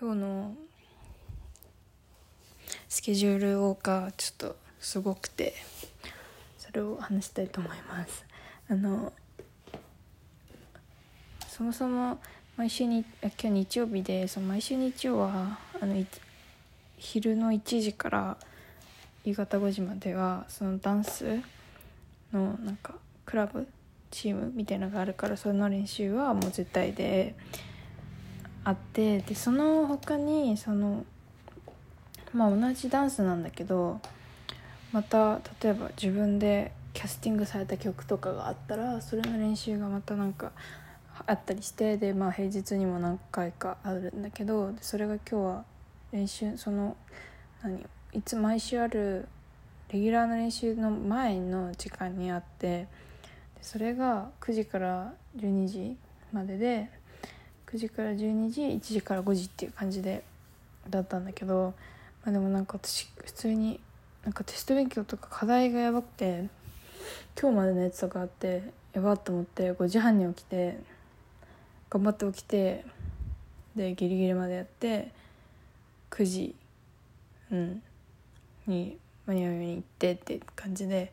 今日のスケジュールをがちょっとすごくてそれを話したいと思います。あのそもそも毎週に今日日曜日でその毎週日曜はあの昼の1時から夕方5時まではそのダンスのなんかクラブチームみたいなのがあるからその練習はもう絶対であってでその他にそのまあ同じダンスなんだけどまた例えば自分でキャスティングされた曲とかがあったらそれの練習がまたなんかあったりしてでまあ平日にも何回かあるんだけどそれが今日は練習その何いつ毎週あるレギュラーの練習の前の時間にあってそれが9時から12時までで9時から12時1時から5時っていう感じでだったんだけど、まあ、でもなんか私普通になんかテスト勉強とか課題がやばくて今日までのやつとかあってやばっと思って5時半に起きて頑張って起きてでギリギリまでやって9時、うん、に間に合うように行ってって感じで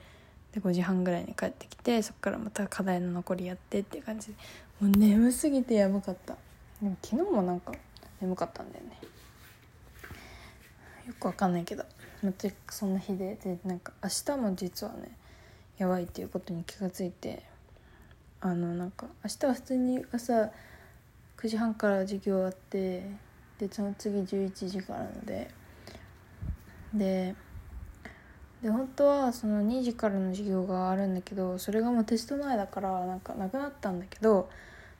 で5時半ぐらいに帰ってきてそっからまた課題の残りやってって感じ。でもう眠すぎてやばかった。でも昨日もなんか眠かったんだよね。よくわかんないけど全くそんな日ででなんか明日も実はねやばいっていうことに気がついてあのなんか明日は普通に朝9時半から授業あってでその次11時からのででで本当はその2時からの授業があるんだけどそれがもうテスト前だからなんかなくなったんだけど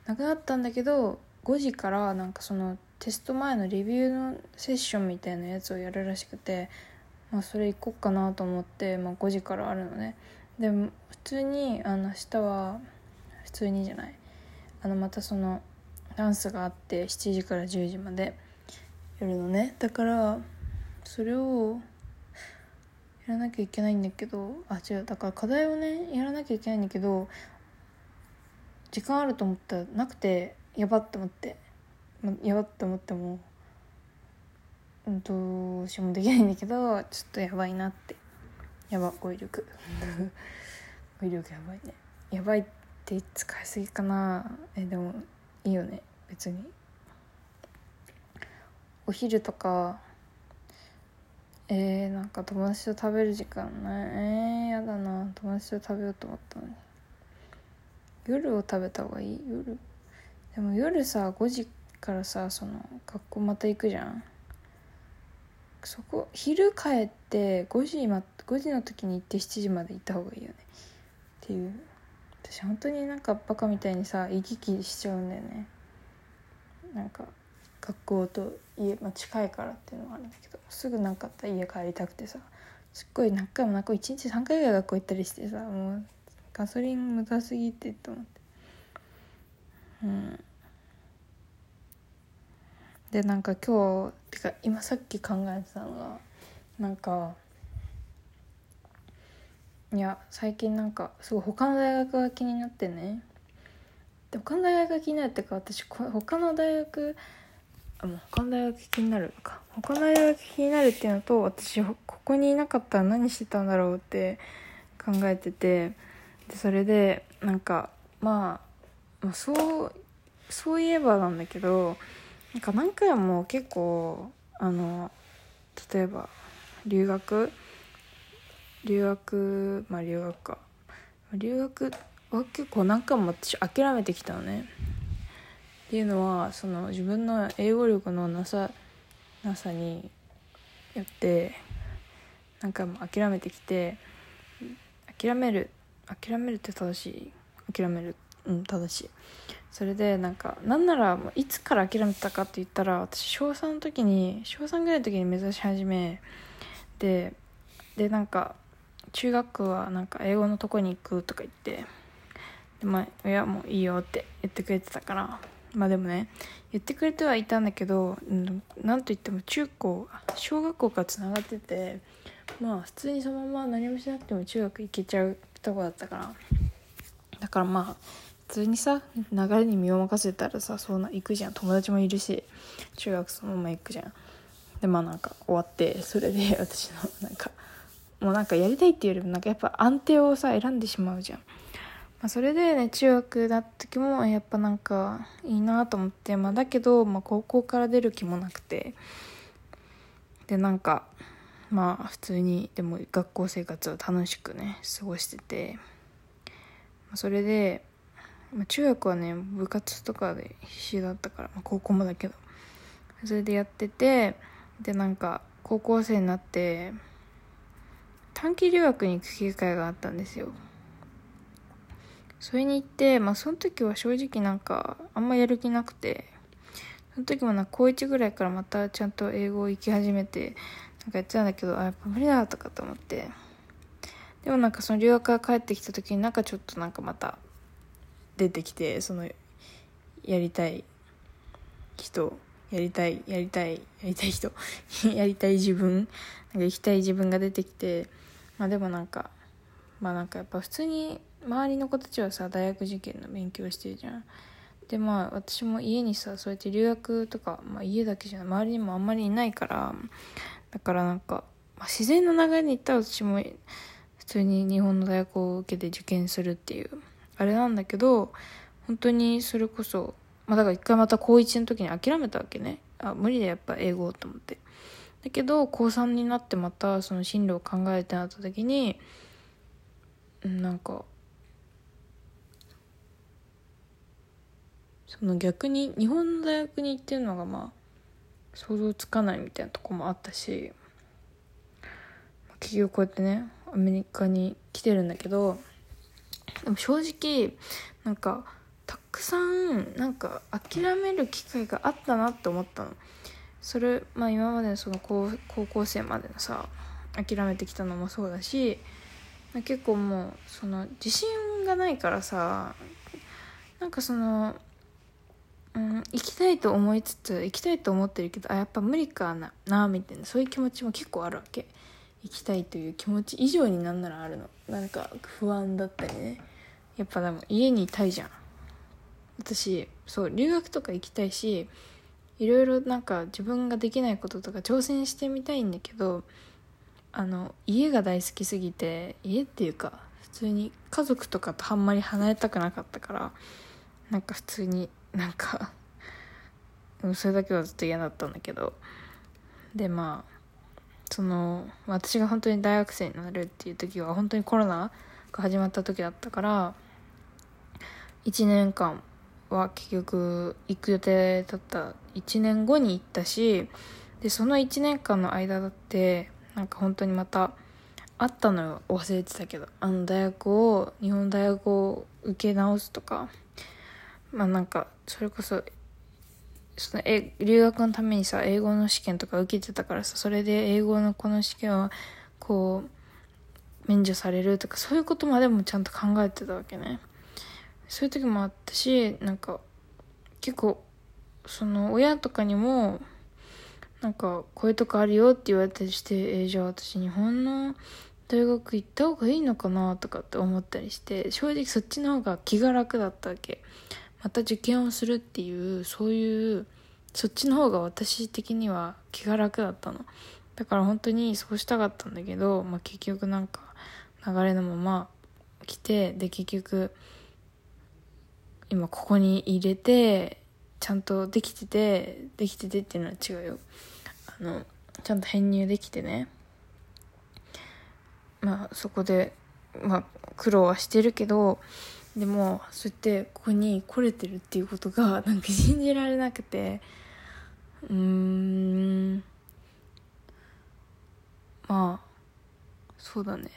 なくなったんだけど5時からなんかそのテスト前のレビューのセッションみたいなやつをやるらしくて、まあ、それ行こっかなと思って、まあ、5時からあるのね。でも普通にあの明日は普通にじゃない。あのまたそのダンスがあって7時から10時までやるのね。だからそれをやらなきゃいけないんだけどあ違う。だから課題をねやらなきゃいけないんだけど時間あると思ったらなくてやばって思って、ま、やばって思ってもどうしようもできないんだけどちょっとやばいなって。やば語彙力。語彙力やばいね。やばいって使いすぎかな。えでもいいよね別に。お昼とかえー、なんか友達と食べる時間ない。えー、やだな。友達と食べようと思ったのに。夜を食べた方がいい？夜？でも夜さ5時からさその学校また行くじゃん。そこ昼帰って5時,、ま、5時の時に行って7時まで行った方がいいよね。っていう。私本当になんかバカみたいにさ行き来しちゃうんだよね。なんか学校と家、まあ、近いからっていうのもあるんだけどすぐ何かあったら家帰りたくてさすっごい何回も何回も1日3回ぐらい学校行ったりしてさもうガソリン無駄すぎてと思って。うん。でなんか今日てか今さっき考えてたのがなんかいや最近なんかすごい他の大学が気になってね。で他の大学が気になるってか私他の大学あもう他の大学気になるか。他の大学気になるっていうのと私ここにいなかったら何してたんだろうって考えてて。でそれでなんかまあ、まあ、そうそういえばなんだけどなんか何回も結構あの例えば留学留学まあ留学か。留学は結構何回も私諦めてきたのね。っていうのはその自分の英語力のなさなさによって何回も諦めてきて諦める諦めるって正しい。諦めるうん正しい。それでなんかなんならいつから諦めたかって言ったら私小3の時に小3ぐらいの時に目指し始めででなんか中学はなんか英語のとこに行くとか言ってでまあいやもいいよって言ってくれてたから。まあでもね言ってくれてはいたんだけど、うん、なんといっても中高小学校からつながっててまあ普通にそのまま何もしなくても中学行けちゃうとこだったから。だからまあ通にさ流れに身を任せたらさそうな行くじゃん。友達もいるし中学そのまま行くじゃん。でまあなんか終わってそれで 私のなんかもうなんかやりたいっていうよりもなんかやっぱ安定をさ選んでしまうじゃん、まあ、それでね中学だった時もやっぱなんかいいなと思ってまあだけど、まあ、高校から出る気もなくて。でなんかまあ普通にでも学校生活を楽しくね過ごしてて。まそれでま中学はね部活とかで必死だったから、まあ、高校もだけど。それでやっててでなんか高校生になって短期留学に行く機会があったんですよ。それに行ってまあその時は正直なんかあんまやる気なくてその時もな高1ぐらいからまたちゃんと英語を行き始めてなんかやってたんだけどあやっぱ無理だとかと思って。でもなんかその留学から帰ってきた時になんかちょっとなんかまた出てきてそのやりたい人やりたいやりたいやりたい人 やりたい自分なんか行きたい自分が出てきてまあでもなんかまあなんかやっぱ普通に周りの子たちはさ大学受験の勉強してるじゃん。でまあ私も家にさそうやって留学とか、まあ、家だけじゃない周りにもあんまりいないからだからなんか、まあ、自然の流れに行ったら私も普通に日本の大学を受けて受験するっていうあれなんだけど本当にそれこそ、まあ、だから一回また高1の時に諦めたわけね。あ無理でやっぱ英語と思って。だけど高3になってまたその進路を考えてなった時になんかその逆に日本の大学に行ってるのがまあ想像つかないみたいなとこもあったし結局こうやってねアメリカに来てるんだけどでも正直なんかたくさんなんか諦める機会があったなって思ったの。それまあ今までのその高高校生までのさ諦めてきたのもそうだし結構もうその自信がないからさなんかそのうん、行きたいと思いつつ行きたいと思ってるけどあやっぱ無理かななみたいなそういう気持ちも結構あるわけ。行きたいという気持ち以上になんならあるの。なんか不安だったりね。やっぱでも家にいたいじゃん。私そう留学とか行きたいしいろいろなんか自分ができないこととか挑戦してみたいんだけどあの家が大好きすぎて家っていうか普通に家族とかとあんまり離れたくなかったからなんか普通になんか それだけはずっと嫌だったんだけど。でまあその私が本当に大学生になるっていう時は本当にコロナが始まった時だったから1年間は結局行く予定だった。1年後に行ったしでその1年間の間だってなんか本当にまたあったのよ。忘れてたけど。あの大学を日本大学を受け直すとか。まあなんかそれこそそのえ留学のためにさ英語の試験とか受けてたからさそれで英語のこの試験はこう免除されるとかそういうことまでもちゃんと考えてたわけね。そういう時もあったしなんか結構その親とかにもなんかこういうとこあるよって言われたりしてえー、じゃあ私日本の大学行った方がいいのかなとかって思ったりして正直そっちの方が気が楽だったわけ。また受験をするっていうそういうそっちの方が私的には気が楽だったの。だから本当にそうしたかったんだけど、まあ、結局なんか流れのまま来てで結局今ここに入れてちゃんとできててできててっていうのは違うよ。あのちゃんと編入できてね。まあそこでまあ苦労はしてるけどでもそうやってここに来れてるっていうことがなんか信じられなくて。うーん。まあそうだね。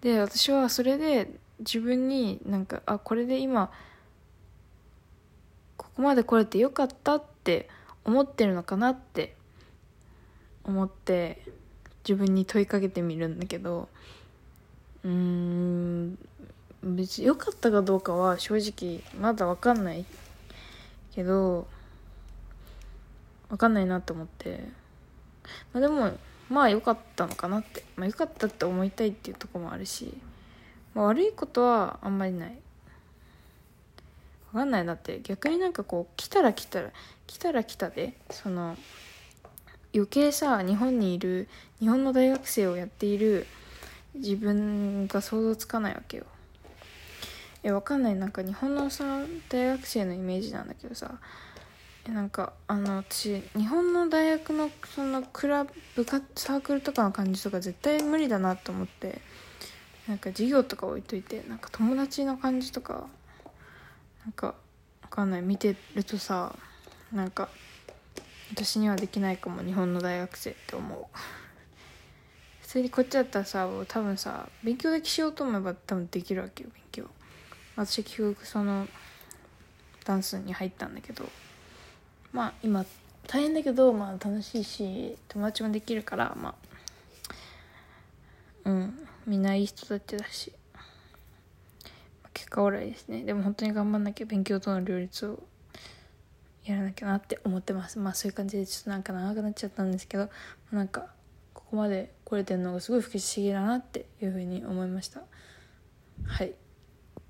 で私はそれで自分になんかあこれで今ここまで来れてよかったって思ってるのかなって思って自分に問いかけてみるんだけど。うーん。別に良かったかどうかは正直まだ分かんない。けど分かんないなと思って。まあでもまあ良かったのかなって。まあ良かったって思いたいっていうとこもあるし、まあ、悪いことはあんまりない。分かんないなって。逆になんかこう来たら来たら来たら来たで。その余計さ日本にいる日本の大学生をやっている自分が想像つかないわけよ。えわかんない。なんか日本のさ大学生のイメージなんだけどさ。えなんかあの私日本の大学のそのクラブ活サークルとかの感じとか絶対無理だなと思って。なんか授業とか置いといてなんか友達の感じとかなんかわかんない。見てるとさなんか私にはできないかも日本の大学生って思う。普通にこっちだったらさ多分さ勉強だけしようと思えば多分できるわけよ勉強。私結局そのダンスに入ったんだけどまあ今大変だけどまあ楽しいし友達もできるからまあうんみんないい人たちだし結果オーライですね。でも本当に頑張んなきゃ勉強との両立をやらなきゃなって思ってます。まあそういう感じでちょっとなんか長くなっちゃったんですけどなんかここまで来れてるのがすごい不思議だなっていうふうに思いました。はい。